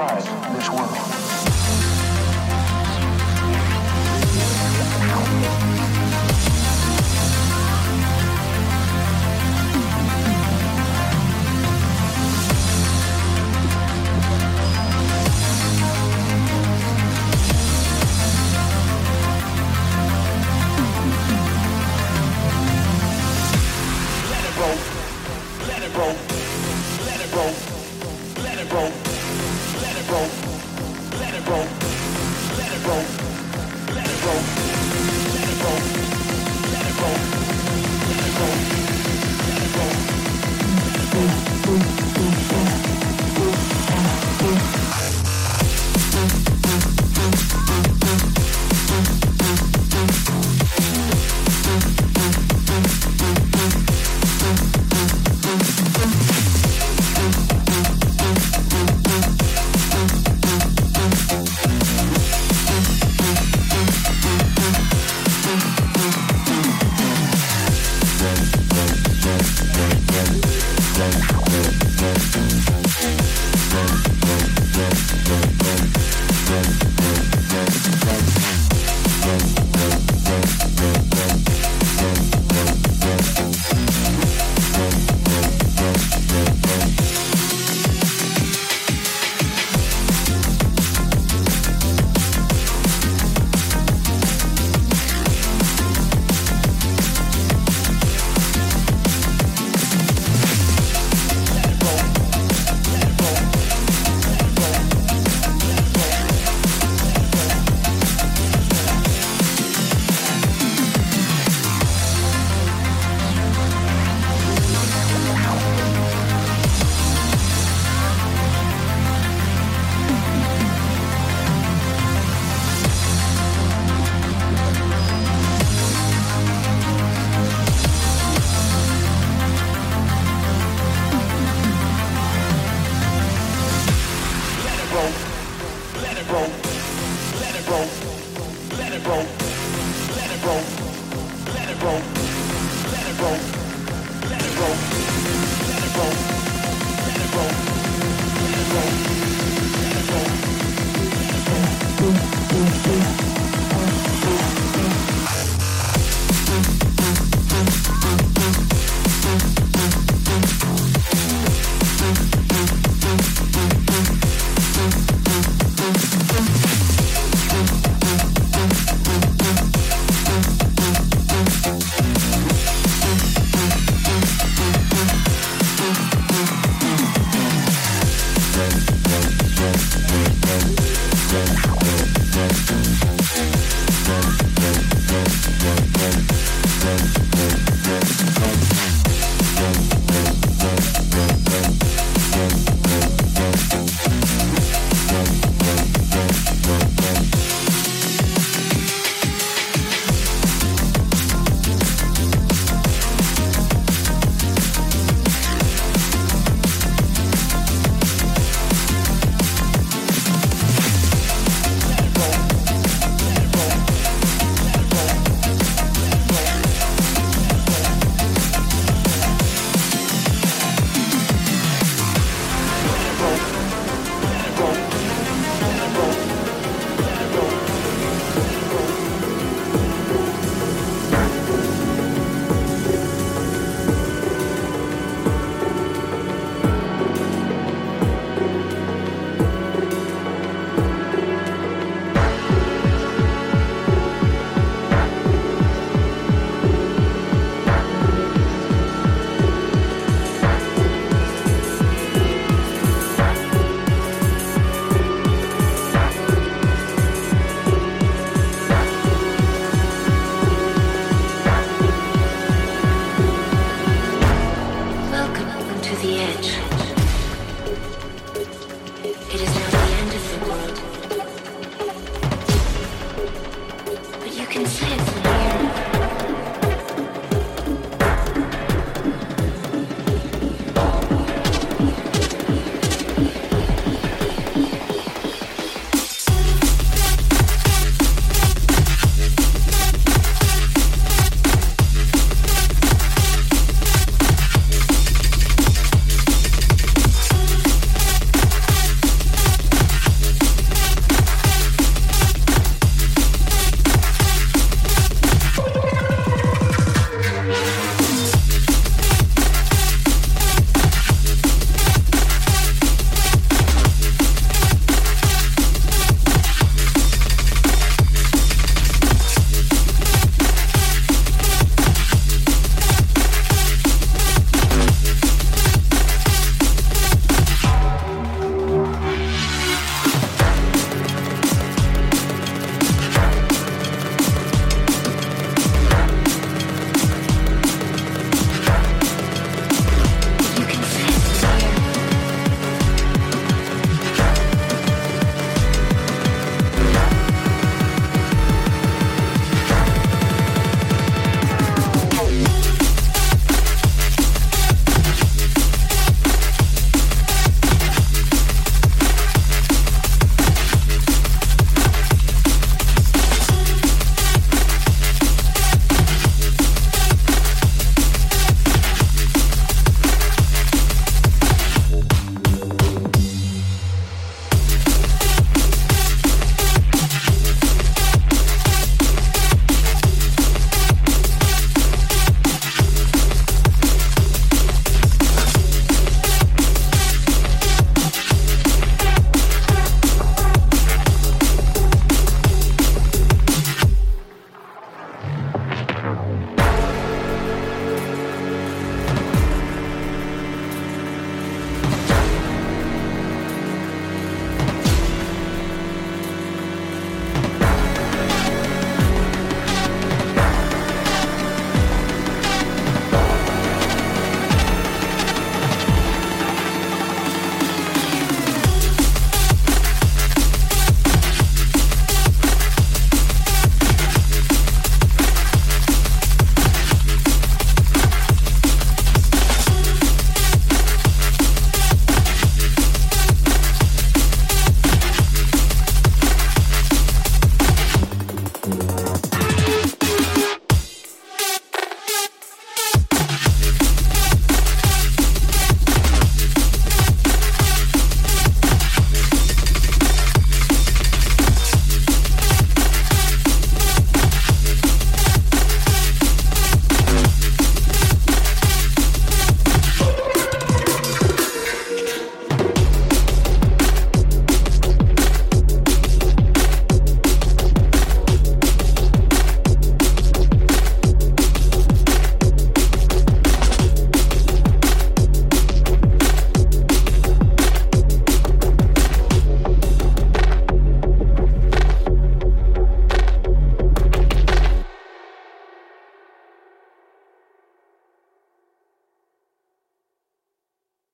Outside this world. um, um, um.